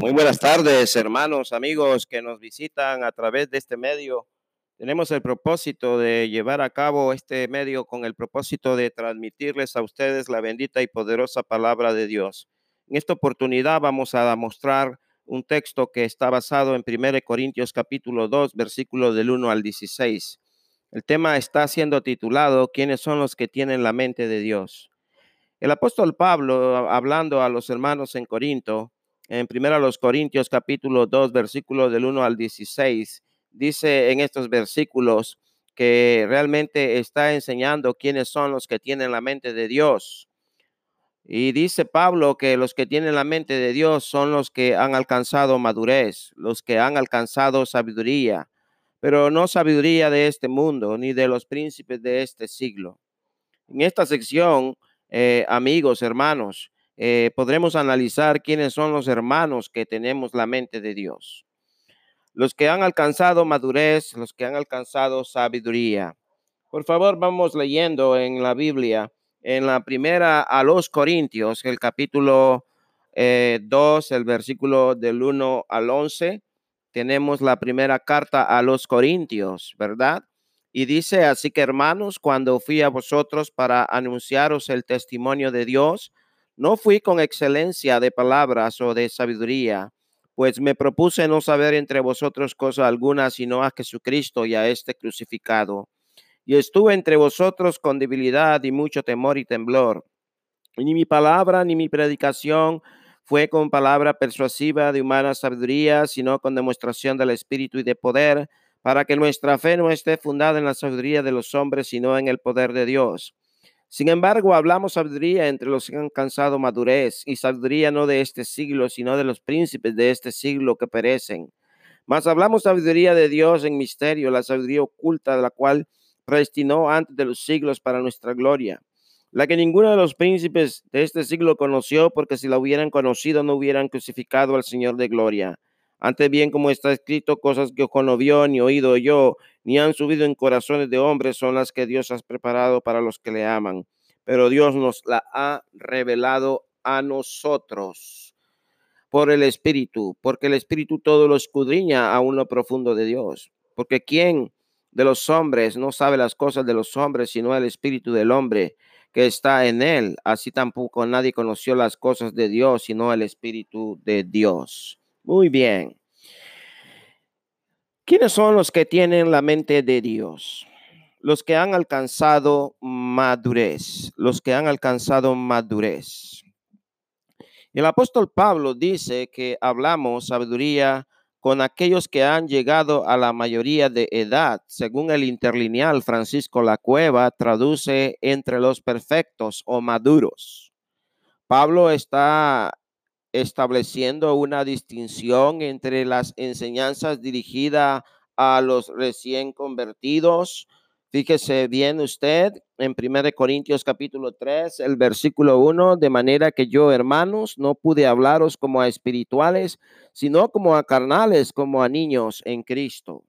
Muy buenas tardes, hermanos, amigos que nos visitan a través de este medio. Tenemos el propósito de llevar a cabo este medio con el propósito de transmitirles a ustedes la bendita y poderosa palabra de Dios. En esta oportunidad vamos a mostrar un texto que está basado en 1 Corintios capítulo 2, versículos del 1 al 16. El tema está siendo titulado ¿Quiénes son los que tienen la mente de Dios? El apóstol Pablo, hablando a los hermanos en Corinto, en primera los Corintios capítulo 2, versículos del 1 al 16, dice en estos versículos que realmente está enseñando quiénes son los que tienen la mente de Dios. Y dice Pablo que los que tienen la mente de Dios son los que han alcanzado madurez, los que han alcanzado sabiduría, pero no sabiduría de este mundo ni de los príncipes de este siglo. En esta sección, eh, amigos, hermanos, eh, podremos analizar quiénes son los hermanos que tenemos la mente de Dios. Los que han alcanzado madurez, los que han alcanzado sabiduría. Por favor, vamos leyendo en la Biblia, en la primera a los Corintios, el capítulo 2, eh, el versículo del 1 al 11. Tenemos la primera carta a los Corintios, ¿verdad? Y dice, así que hermanos, cuando fui a vosotros para anunciaros el testimonio de Dios, no fui con excelencia de palabras o de sabiduría, pues me propuse no saber entre vosotros cosa alguna sino a Jesucristo y a este crucificado. Y estuve entre vosotros con debilidad y mucho temor y temblor. ni mi palabra ni mi predicación fue con palabra persuasiva de humana sabiduría, sino con demostración del Espíritu y de poder, para que nuestra fe no esté fundada en la sabiduría de los hombres, sino en el poder de Dios. Sin embargo, hablamos sabiduría entre los que han alcanzado madurez, y sabiduría no de este siglo, sino de los príncipes de este siglo que perecen. Mas hablamos sabiduría de Dios en misterio, la sabiduría oculta de la cual predestinó antes de los siglos para nuestra gloria, la que ninguno de los príncipes de este siglo conoció, porque si la hubieran conocido no hubieran crucificado al Señor de gloria. Antes bien, como está escrito, cosas que ojo no vio, ni oído yo, ni han subido en corazones de hombres, son las que Dios ha preparado para los que le aman. Pero Dios nos la ha revelado a nosotros por el Espíritu, porque el Espíritu todo lo escudriña a lo profundo de Dios. Porque ¿quién de los hombres no sabe las cosas de los hombres, sino el Espíritu del hombre que está en él? Así tampoco nadie conoció las cosas de Dios, sino el Espíritu de Dios. Muy bien. ¿Quiénes son los que tienen la mente de Dios? Los que han alcanzado madurez, los que han alcanzado madurez. El apóstol Pablo dice que hablamos sabiduría con aquellos que han llegado a la mayoría de edad. Según el interlineal Francisco La Cueva, traduce entre los perfectos o maduros. Pablo está estableciendo una distinción entre las enseñanzas dirigidas a los recién convertidos. Fíjese bien usted en 1 Corintios capítulo 3, el versículo 1, de manera que yo, hermanos, no pude hablaros como a espirituales, sino como a carnales, como a niños en Cristo.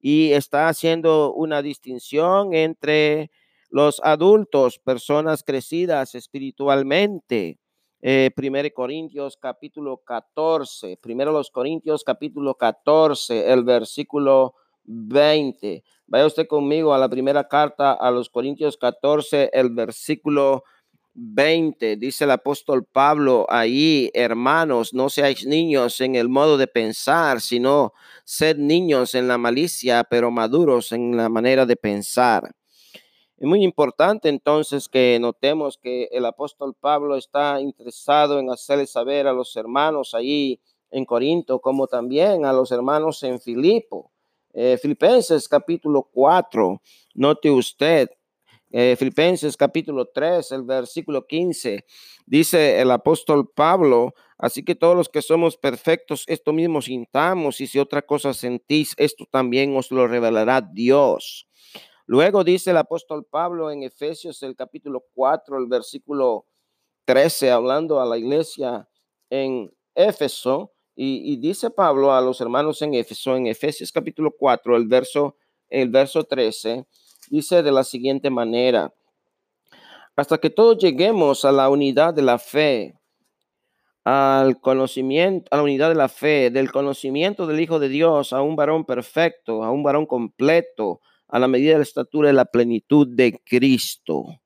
Y está haciendo una distinción entre los adultos, personas crecidas espiritualmente, eh, Corintios capítulo 14, primero los Corintios capítulo 14, el versículo 20. Vaya usted conmigo a la primera carta a los Corintios 14, el versículo 20. Dice el apóstol Pablo ahí, hermanos, no seáis niños en el modo de pensar, sino sed niños en la malicia, pero maduros en la manera de pensar. Es muy importante entonces que notemos que el apóstol Pablo está interesado en hacerle saber a los hermanos ahí en Corinto, como también a los hermanos en Filipo. Eh, Filipenses capítulo 4, note usted, eh, Filipenses capítulo 3, el versículo 15, dice el apóstol Pablo, así que todos los que somos perfectos, esto mismo sintamos, y si otra cosa sentís, esto también os lo revelará Dios. Luego dice el apóstol Pablo en Efesios el capítulo 4, el versículo 13, hablando a la iglesia en Éfeso, y, dice Pablo a los hermanos en Éfeso, en Efesios capítulo 4, el verso, el verso 13, dice de la siguiente manera, hasta que todos lleguemos a la unidad de la fe, al conocimiento, a la unidad de la fe, del conocimiento del Hijo de Dios a un varón perfecto, a un varón completo, a la medida de la estatura de la plenitud de Cristo.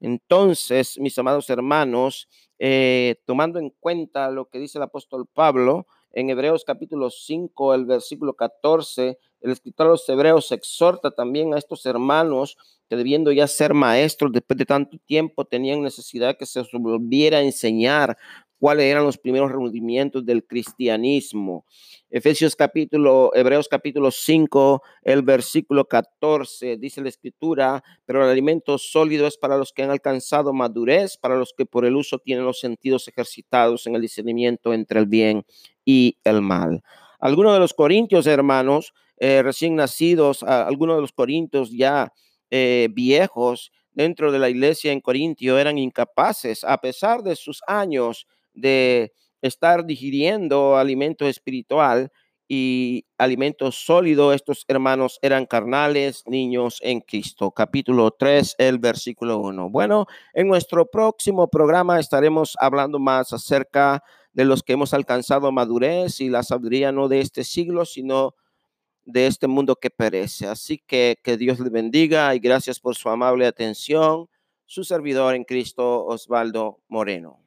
Entonces, mis amados hermanos, eh, tomando en cuenta lo que dice el apóstol Pablo en Hebreos capítulo 5, el versículo 14, el escritor de los Hebreos exhorta también a estos hermanos que debiendo ya ser maestros después de tanto tiempo, tenían necesidad que se volviera a enseñar cuáles eran los primeros rendimientos del cristianismo. Efesios capítulo, Hebreos capítulo 5, el versículo 14, dice la escritura, pero el alimento sólido es para los que han alcanzado madurez, para los que por el uso tienen los sentidos ejercitados en el discernimiento entre el bien y el mal. Algunos de los corintios, hermanos, eh, recién nacidos, algunos de los corintios ya eh, viejos dentro de la iglesia en Corintio eran incapaces, a pesar de sus años, de estar digiriendo alimento espiritual y alimento sólido. Estos hermanos eran carnales, niños en Cristo. Capítulo 3, el versículo 1. Bueno, en nuestro próximo programa estaremos hablando más acerca de los que hemos alcanzado madurez y la sabiduría no de este siglo, sino de este mundo que perece. Así que que Dios le bendiga y gracias por su amable atención. Su servidor en Cristo, Osvaldo Moreno.